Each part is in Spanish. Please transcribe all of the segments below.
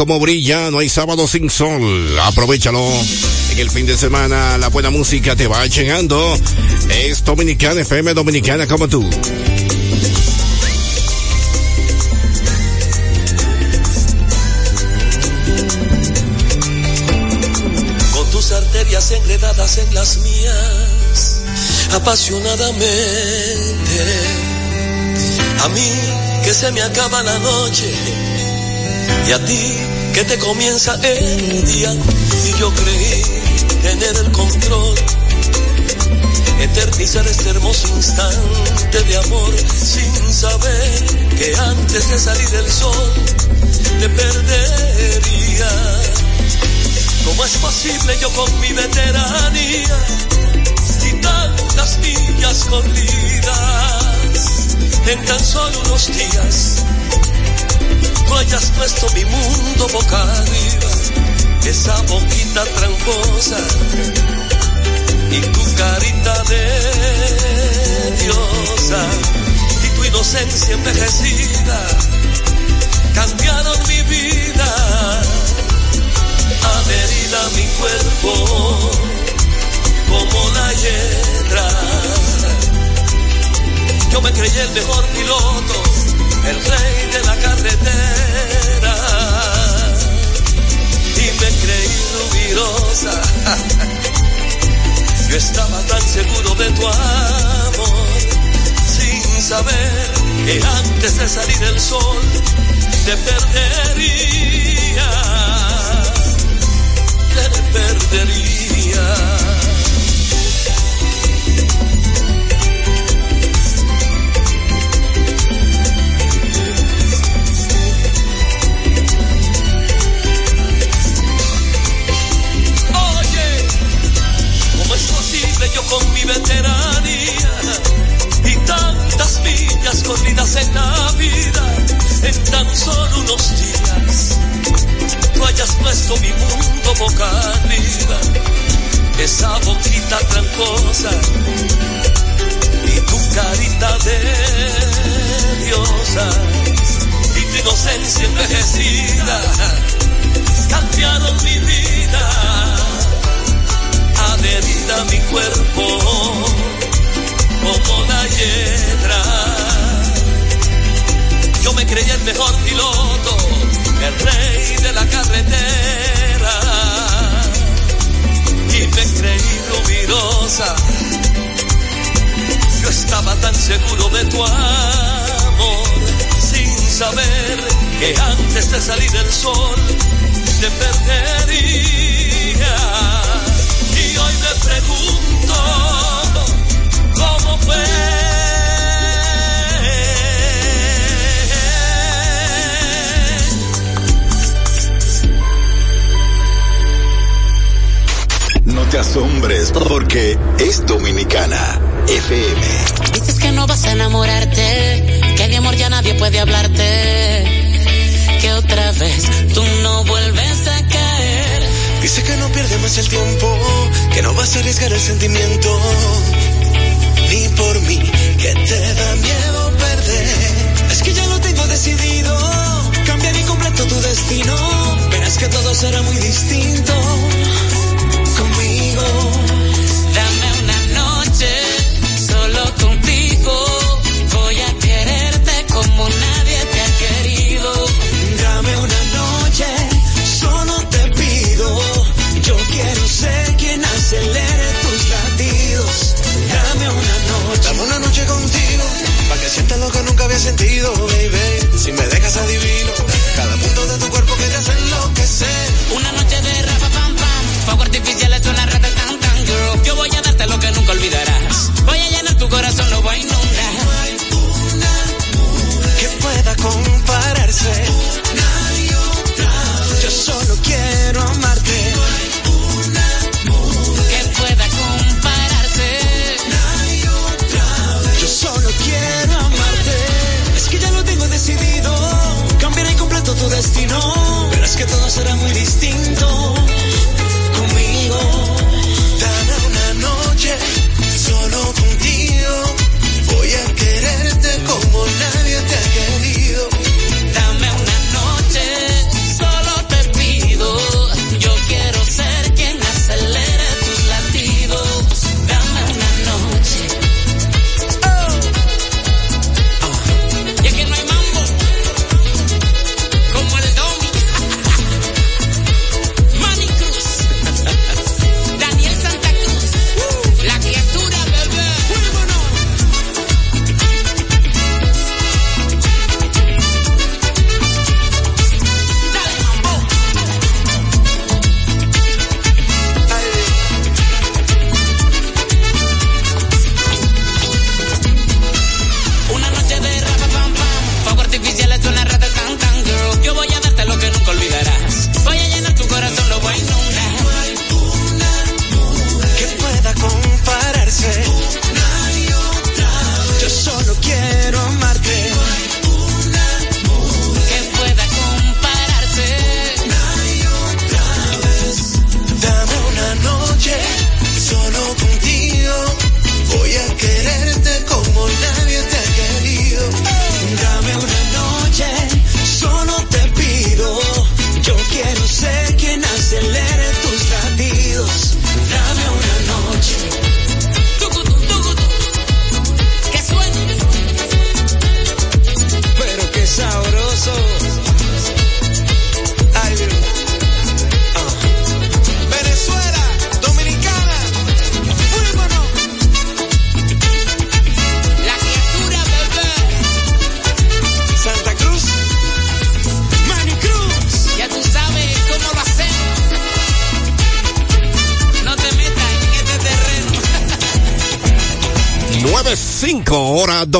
como brilla, no hay sábado sin sol. Aprovechalo. En el fin de semana la buena música te va llegando. Es Dominicana FM Dominicana como tú. Con tus arterias enredadas en las mías, apasionadamente. A mí que se me acaba la noche y a ti que te comienza el día y yo creí tener el control eternizar este hermoso instante de amor sin saber que antes de salir el sol te perdería. ¿Cómo es posible yo con mi veteranía y tantas millas corridas en tan solo unos días? Tú hayas puesto mi mundo boca arriba, esa boquita tramposa y tu carita de diosa y tu inocencia envejecida cambiaron mi vida, adherida a mi cuerpo como la hiedra. Yo me creí el mejor piloto, el rey de la carretera y me creí rubirosa. Yo estaba tan seguro de tu amor, sin saber que antes de salir el sol te perdería, te perdería. Puesto mi mundo boca arriba, esa boquita tramposa y tu carita de diosa y tu inocencia envejecida cambiaron mi vida adherida a mi cuerpo como la hiedra. Yo me creía el mejor piloto, el rey de la carretera y me creí rubirosa. Yo estaba tan seguro de tu amor sin saber que antes de salir el sol te perdería. Y hoy me pregunto cómo fue. Te asombres porque es Dominicana FM. Dices que no vas a enamorarte, que de amor ya nadie puede hablarte, que otra vez tú no vuelves a caer. Dice que no pierde más el tiempo, que no vas a arriesgar el sentimiento, ni por mí, que te da miedo perder. Es que ya lo tengo decidido, cambiar y completo tu destino. Verás que todo será muy distinto sentido, baby. Si me dejas adivino, say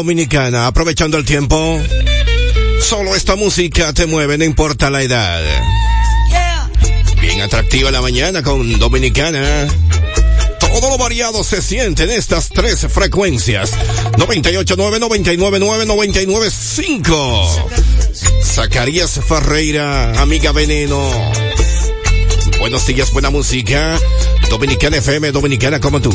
dominicana. Aprovechando el tiempo. Solo esta música te mueve, no importa la edad. Bien atractiva la mañana con Dominicana. Todo lo variado se siente en estas tres frecuencias. 98.9, 99.9, 99.5. Zacarías Ferreira, amiga Veneno. Buenos días, buena música. Dominicana FM, Dominicana como tú.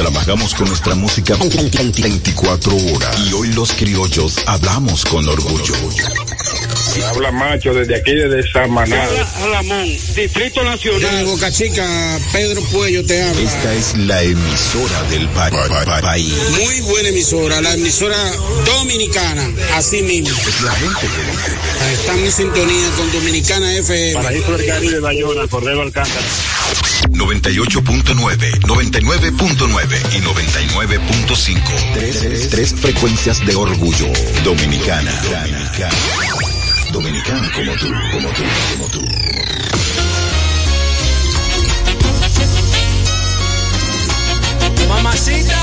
Trabajamos con nuestra música 24 horas. Y hoy los criollos hablamos con orgullo. Habla macho desde aquí, desde Samaná. Alamón, Distrito Nacional. De Boca Chica, Pedro Puello te habla. Esta es la emisora del pa- pa- pa- país. Muy buena emisora, la emisora dominicana, así mismo. Es la gente que dice. Estamos en sintonía con Dominicana FM. Paraíso del Caribe, Bayona, Cordero Alcántara. 98.9, 99.9 y 99.5. Tres, tres frecuencias de orgullo. Dominicana. Dominicana. Dominicana como tú, como tú, como tú. Mamacita.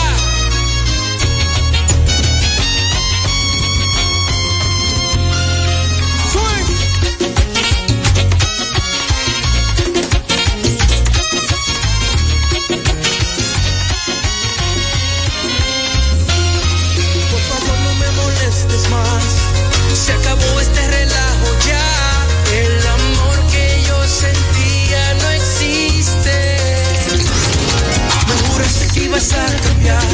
Ibas a cambiar.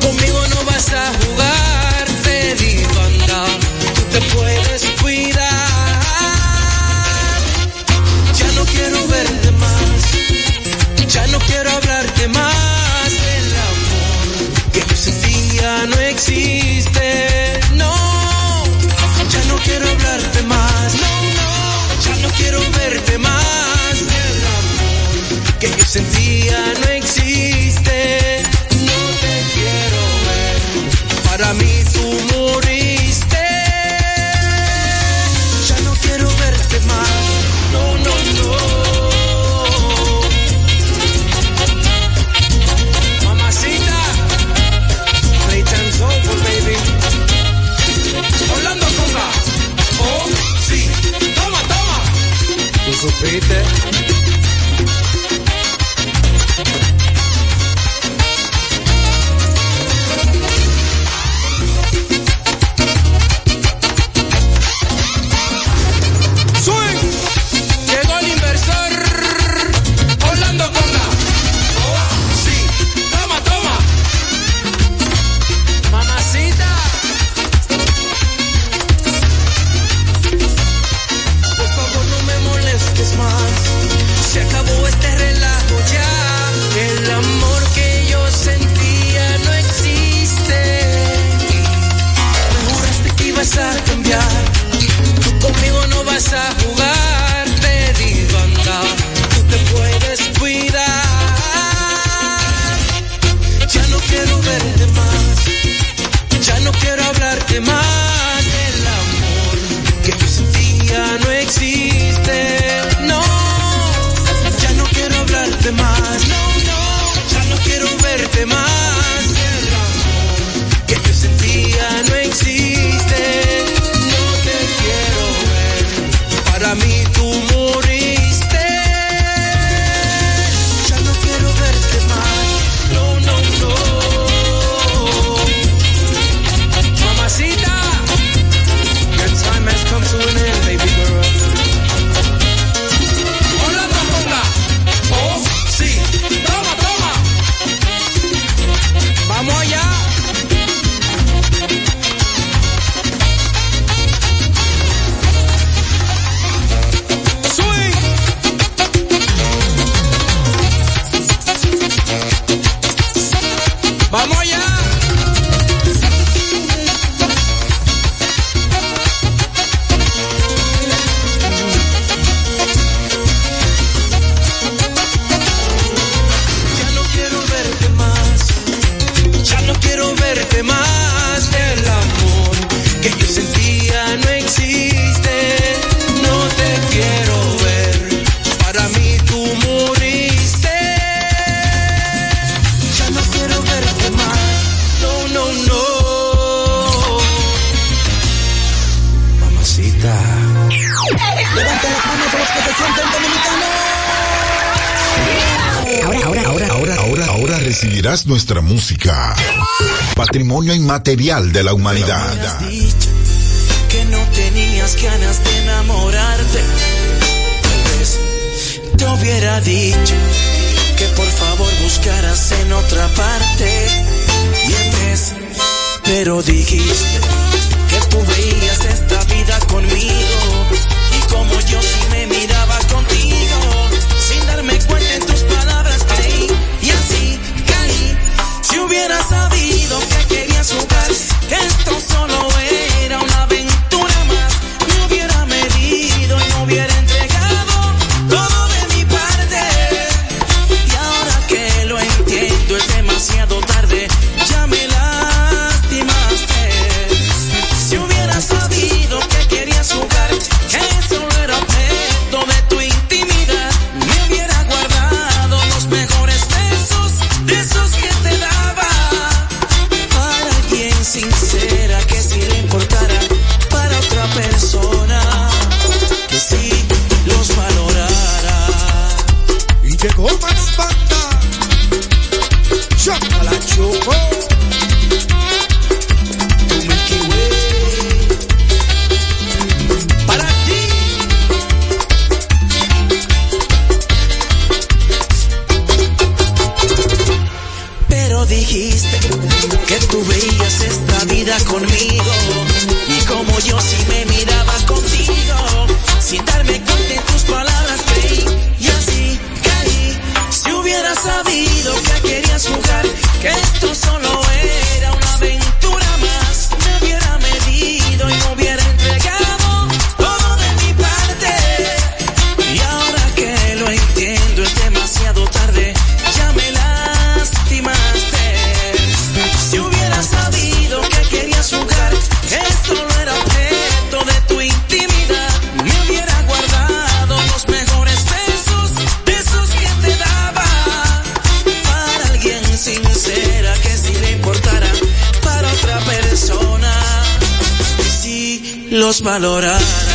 Conmigo no vas a jugar. Te digo anda, tú te puedes cuidar. Ya no quiero verte más. Ya no quiero hablarte más. El amor que yo sentía no existe. No, ya no quiero hablarte más. No, no, ya no quiero verte más. El amor que yo sentía no existe. Tú nuestra música. Patrimonio inmaterial de la humanidad. Que no tenías ganas de enamorarte. Tal vez te hubiera dicho que por favor buscaras en otra parte. Y en pero dijiste que tú veías esta vida conmigo. Y como yo si me miraba hubiera sabido que querías jugar, que esto solo conmigo. Valorar.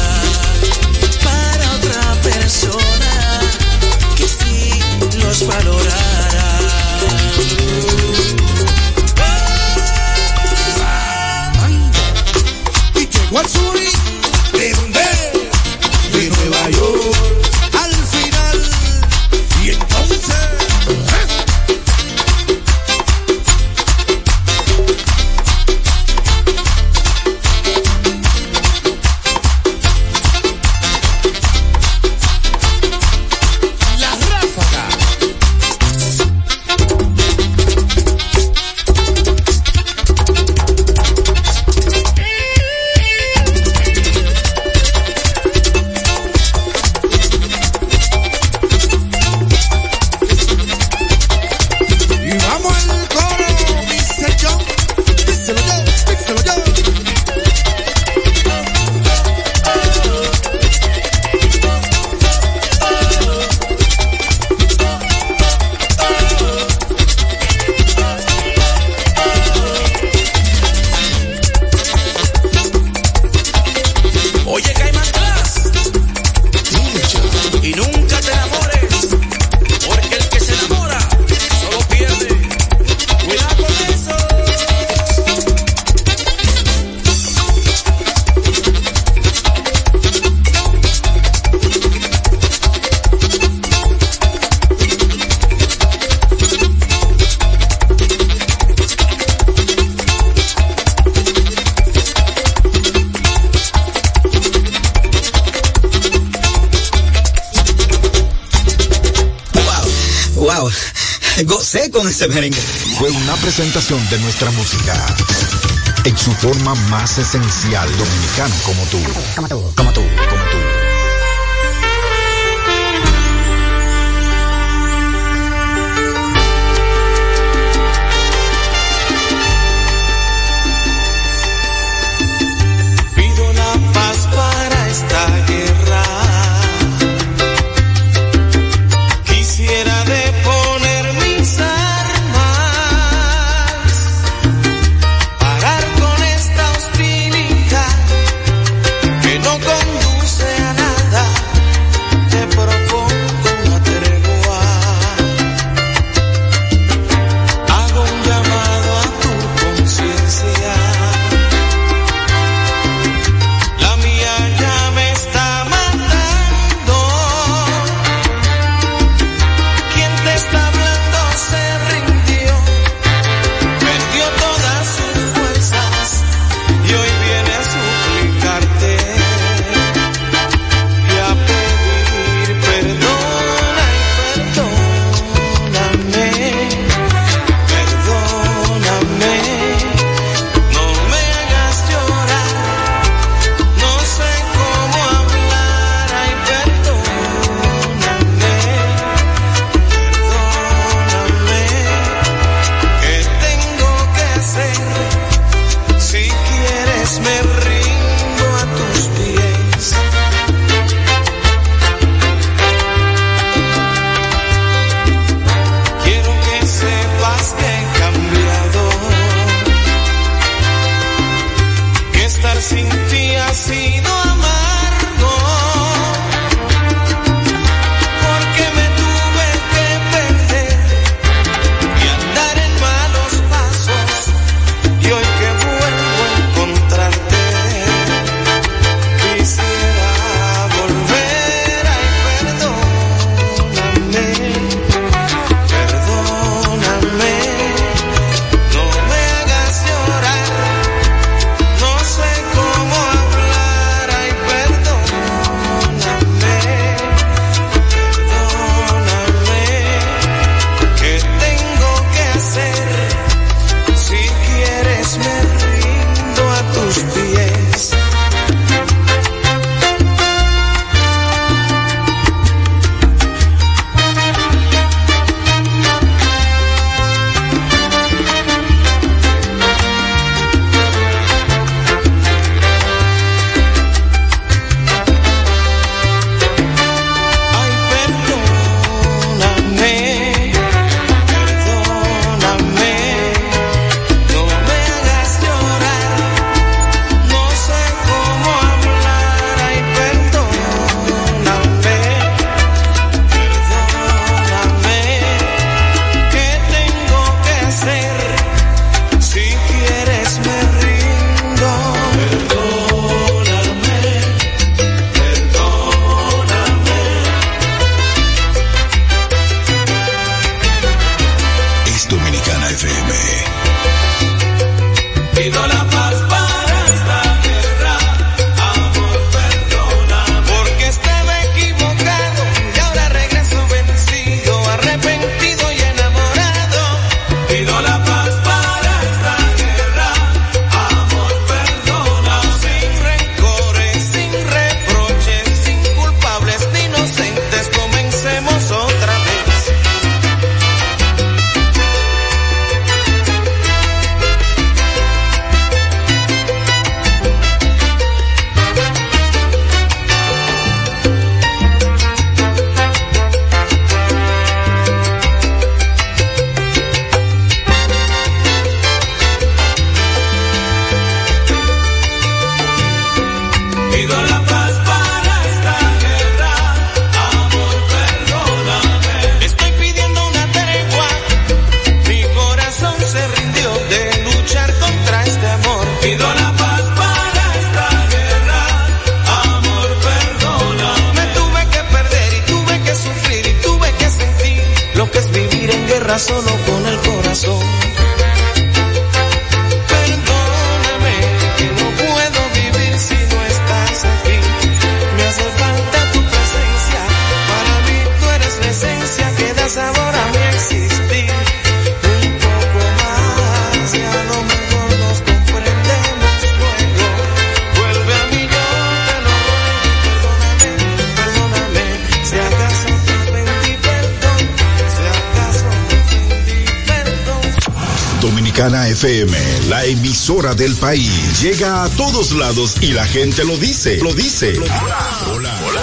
Fue una presentación de nuestra música. En su forma más esencial, dominicano. Como tú, como tú, como tú. llega a todos lados y la gente lo dice, lo dice. Hola, hola, hola.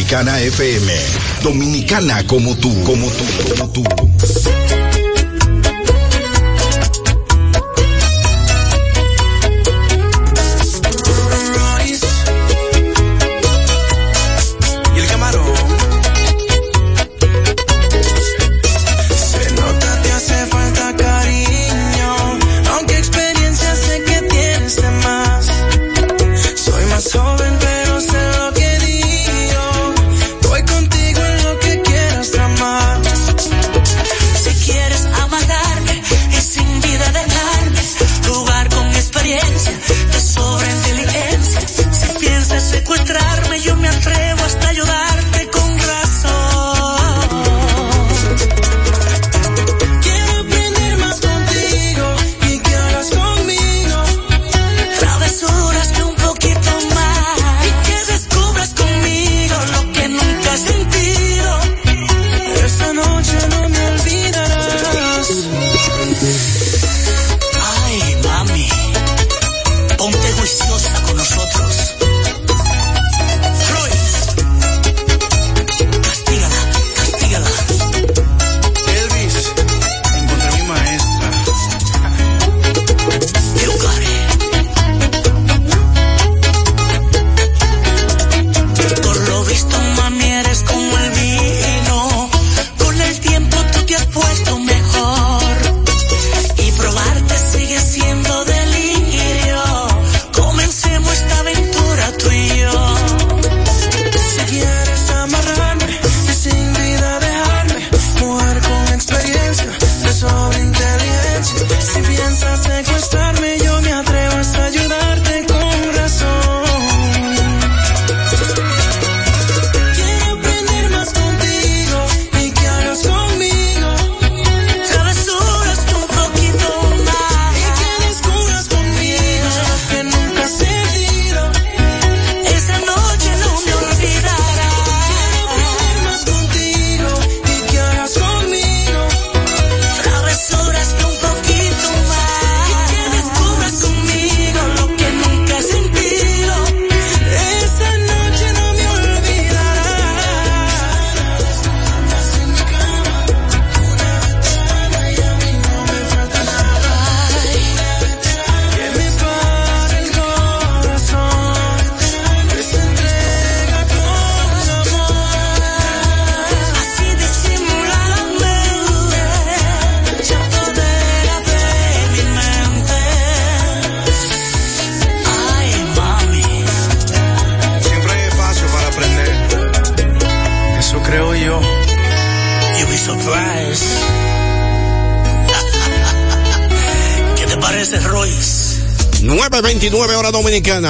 Dominicana FM. Dominicana como tú, como tú, como tú.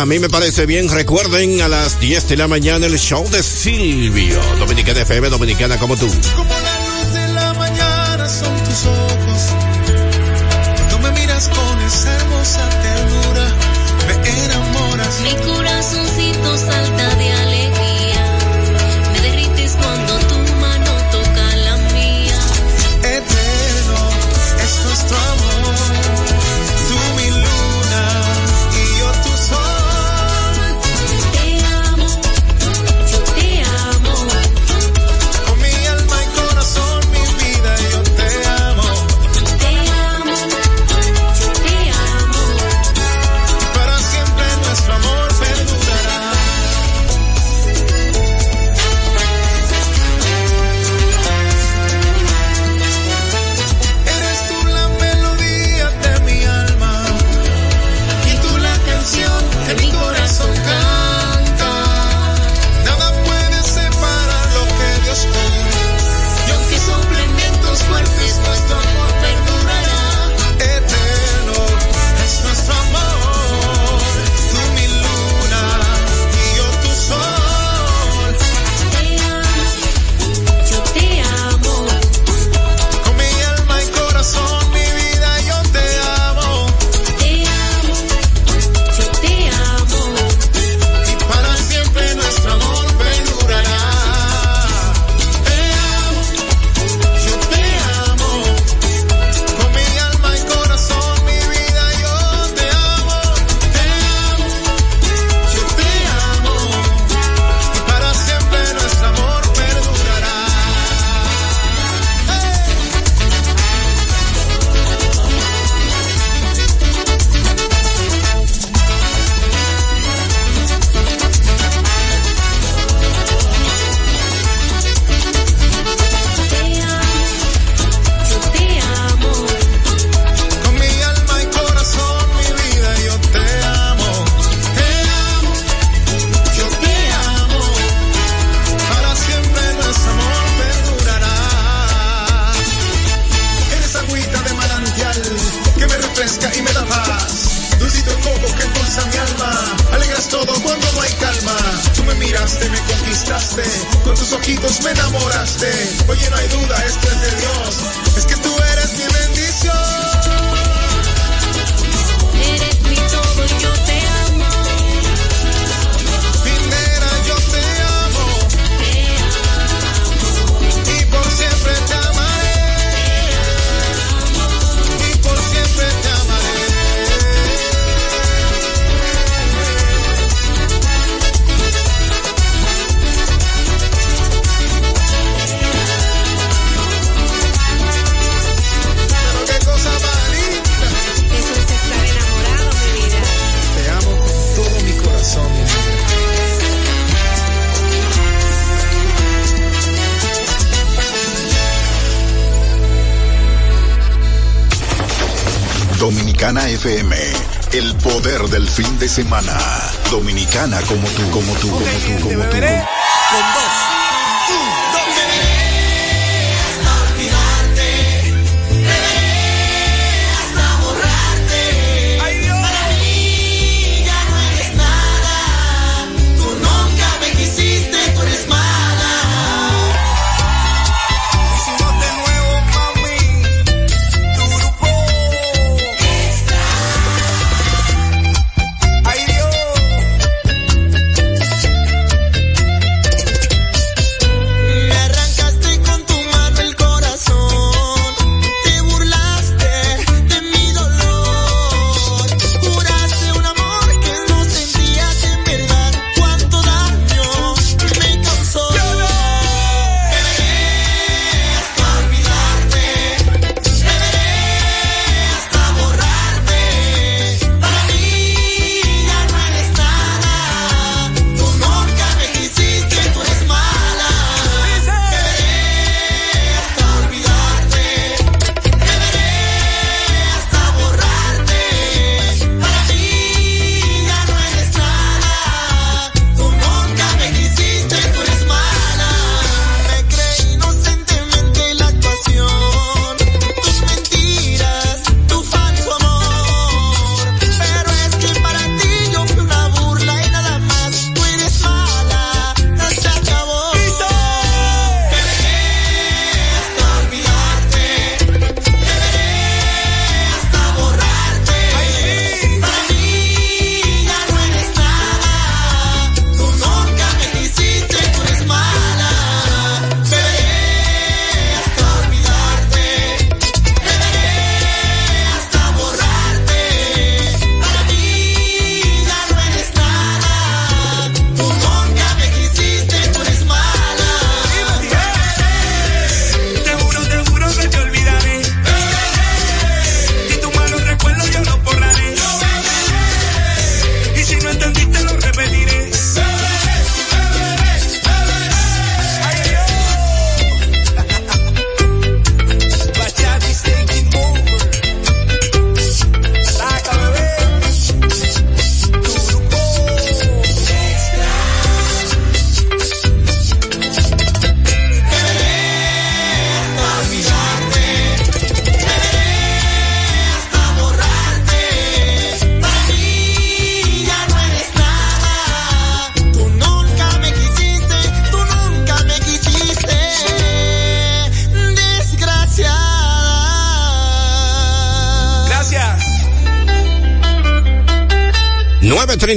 a mí me parece bien. Recuerden a las 10 de la mañana el show de Silvio. Dominicana FM, Dominicana como tú. y me da paz. Dulcito coco que endulza mi alma, alegras todo cuando no hay calma. Tú me miraste, me conquistaste, con tus ojitos me enamoraste. Oye, no hay duda, esto es de Dios, es que tú eres mi bendición. Dominicana FM. El poder del fin de semana. Dominicana como tú, como tú, como tú, como tú. Como tú.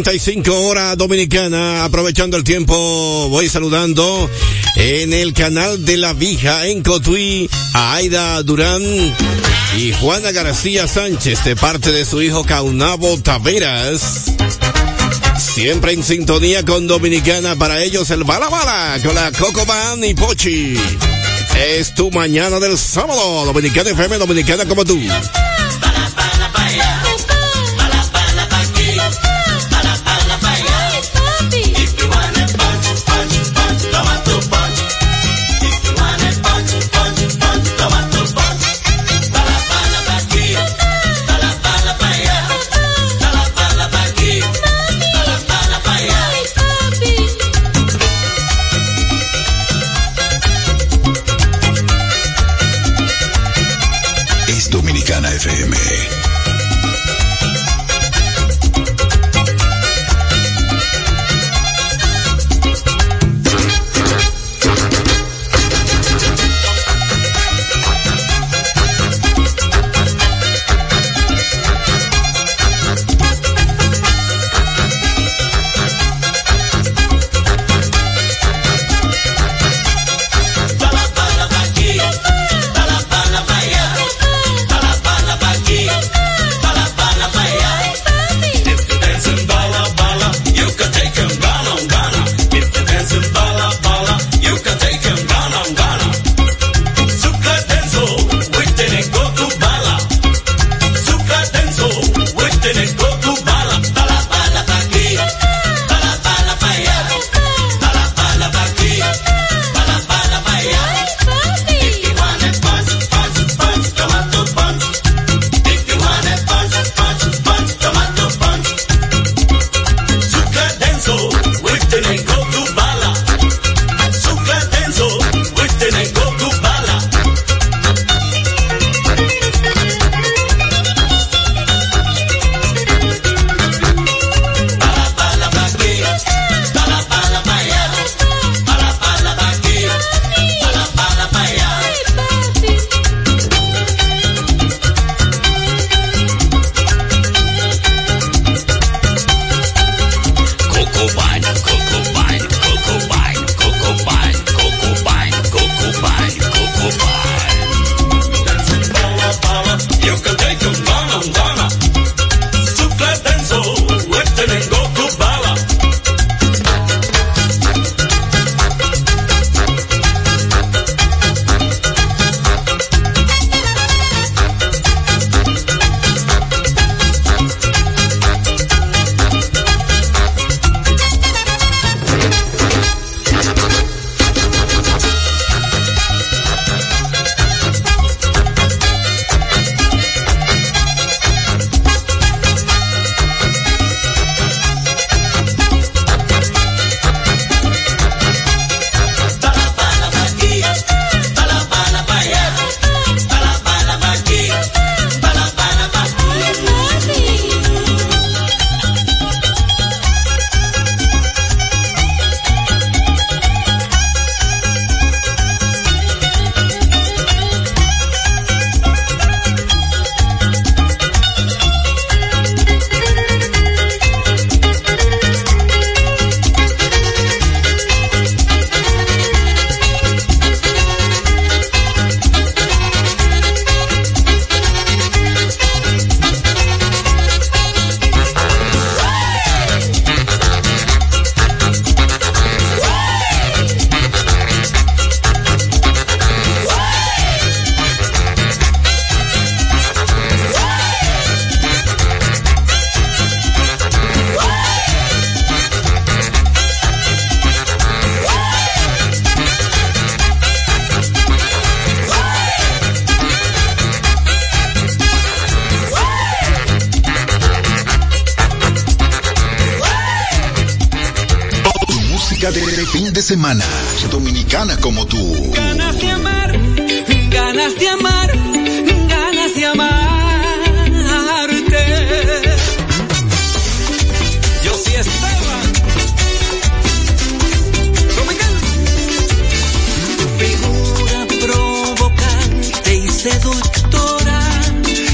35 horas dominicana. Aprovechando el tiempo, voy saludando en el canal de La Vija en Cotuí a Aida Durán y Juana García Sánchez de parte de su hijo Caunabo Taveras. Siempre en sintonía con Dominicana, para ellos el bala bala con la Coco Van y Pochi. Es tu mañana del sábado, Dominicana FM, Dominicana como tú. Semana. Dominicana como tú. Ganas de amar, ganas de amar, ganas de amarte. Yo sí Esteban. Dominicana. Tu figura provocante y seductora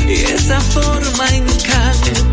y esa forma encantadora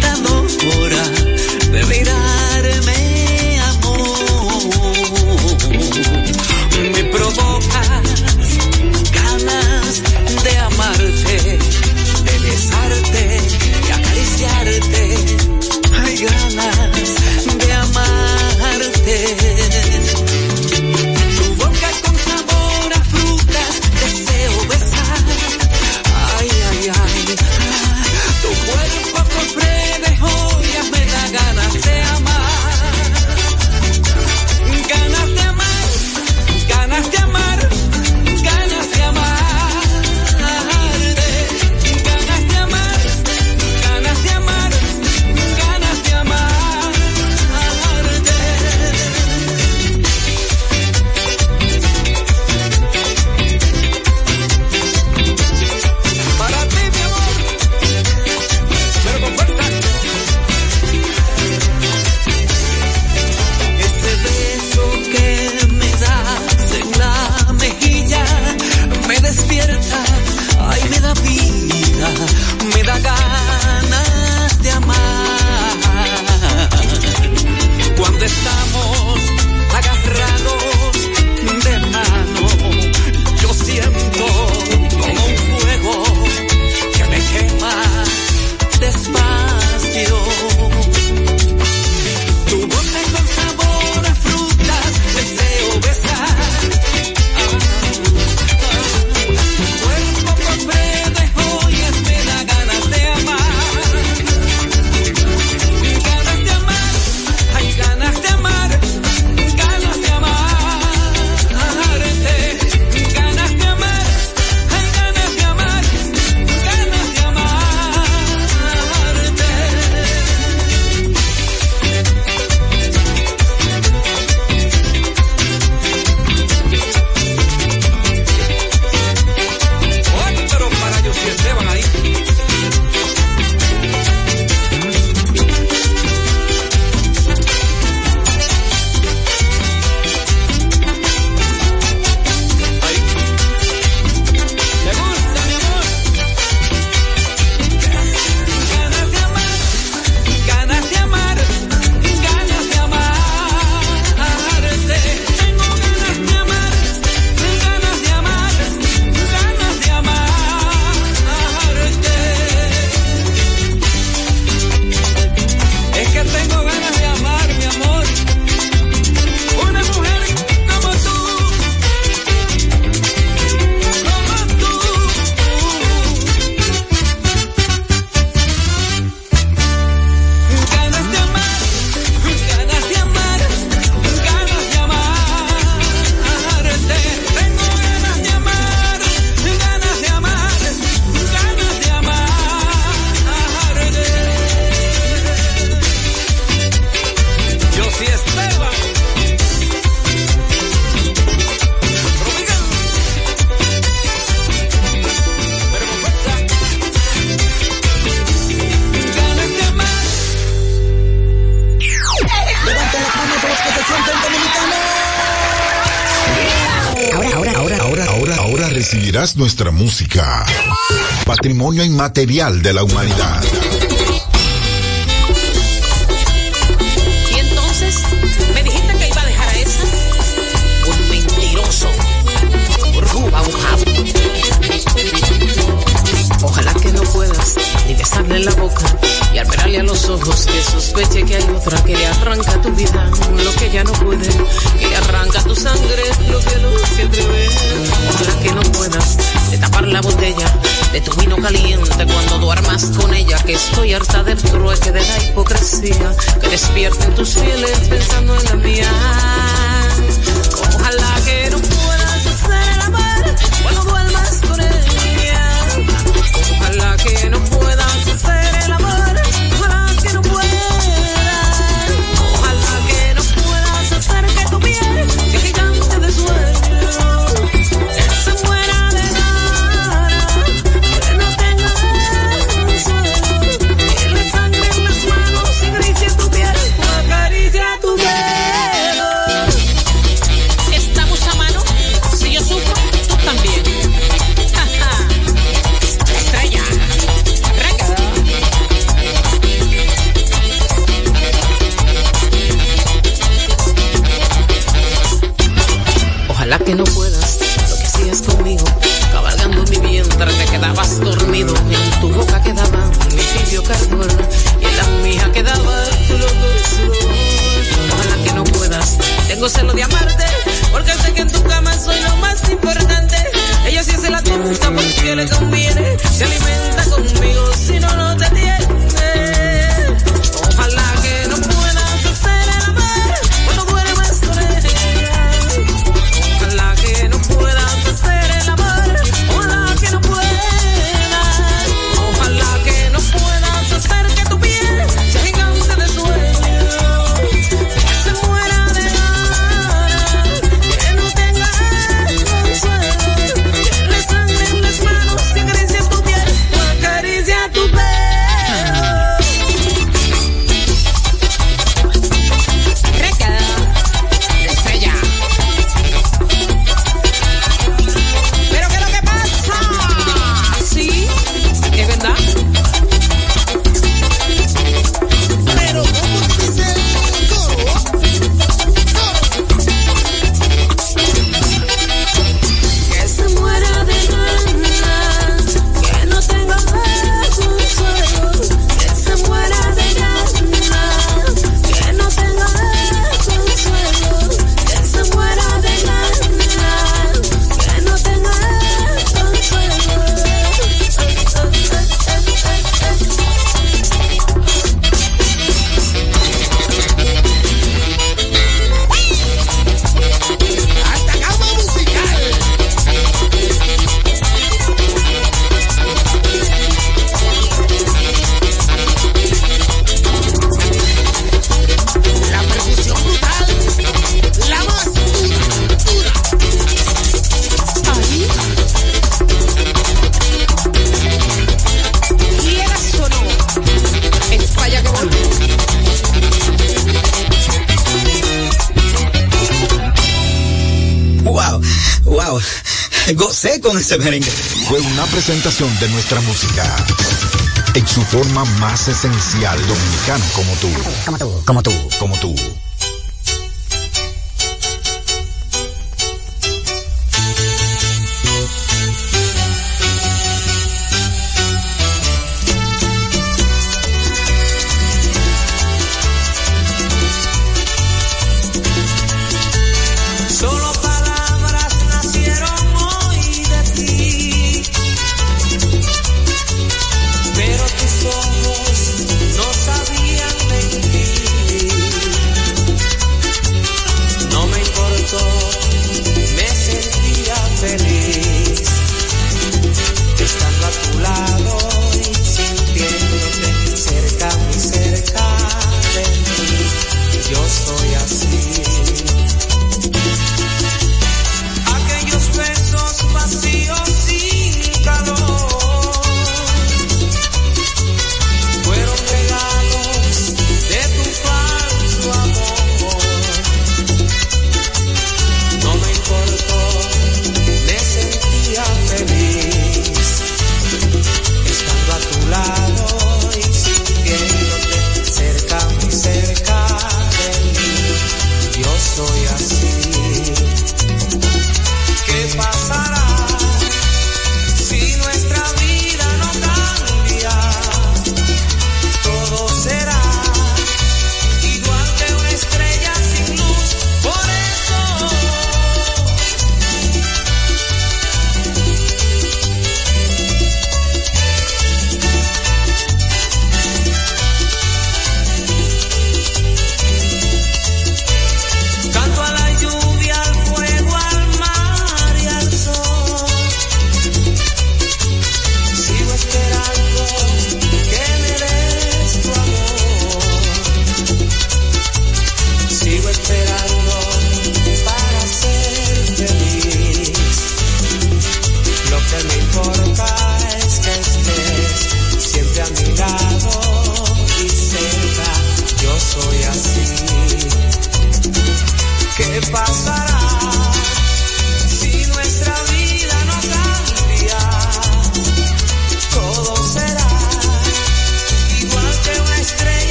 recibirás nuestra música. Patrimonio inmaterial de la humanidad. Y entonces me dijiste que iba a dejar a esa. Un mentiroso. Ruba un jabo. Ojalá que no puedas ni besarle la boca y al mirarle a los ojos que sospeche que hay otra que le arranca tu vida lo que ya no puede, que le arranca tu sangre lo que no se atreve. Ojalá que no puedas de tapar la botella de tu vino caliente cuando duermas con ella, que estoy harta del trueque de la hipocresía, que despierten tus fieles pensando en la mía. Ojalá que no puedas hacer el amor cuando duermas con ella. Ojalá que no puedas hacer el amor, Este Fue una presentación de nuestra música. En su forma más esencial, dominicano como tú. Como tú. Como tú. Como tú.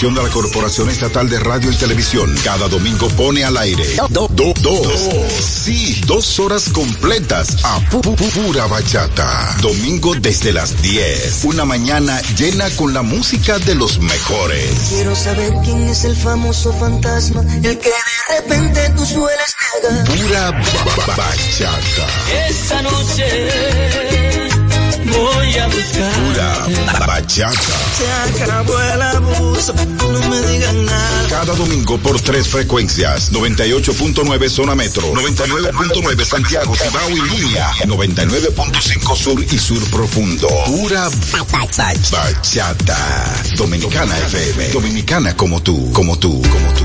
De la Corporación Estatal de Radio y Televisión, cada domingo pone al aire do, do- dos, sí, dos horas completas a pu- pu- pu- pura bachata. Domingo desde las 10, una mañana llena con la música de los mejores. Quiero saber quién es el famoso fantasma, el que de repente tú sueles negar. Pura ba- ba- bachata, Esta noche voy a buscar. pura ba- bachata. Se acabó el abuso, no me digan nada. Cada domingo por tres frecuencias. 98.9 zona metro. 99.9 Santiago, Cibao y Línea. 99.5 sur y sur profundo. Pura bachata. Dominicana FM. Dominicana como tú, como tú, como tú.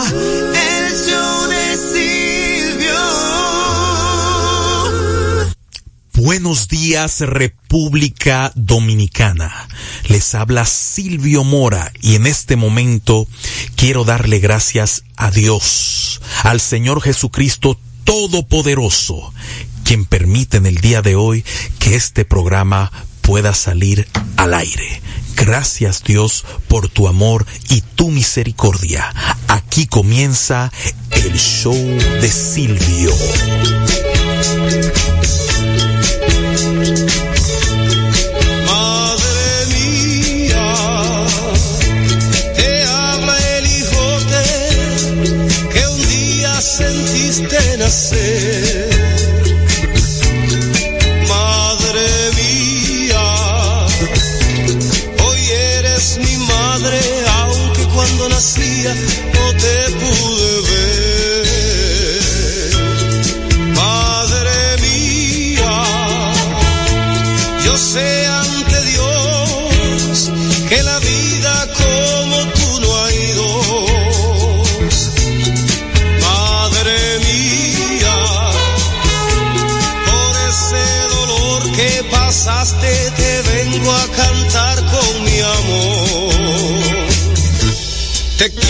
Buenos días República Dominicana. Les habla Silvio Mora y en este momento quiero darle gracias a Dios, al Señor Jesucristo Todopoderoso, quien permite en el día de hoy que este programa pueda salir al aire. Gracias Dios por tu amor y tu misericordia. Aquí comienza el show de Silvio.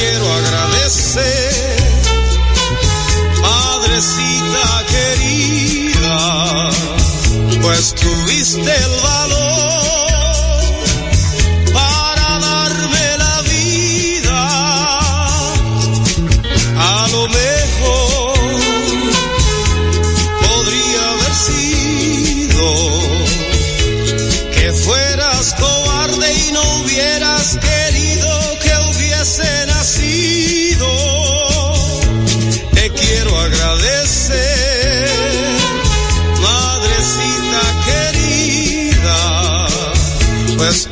quiero agradecer. Madrecita querida, pues tuviste el valor Elvis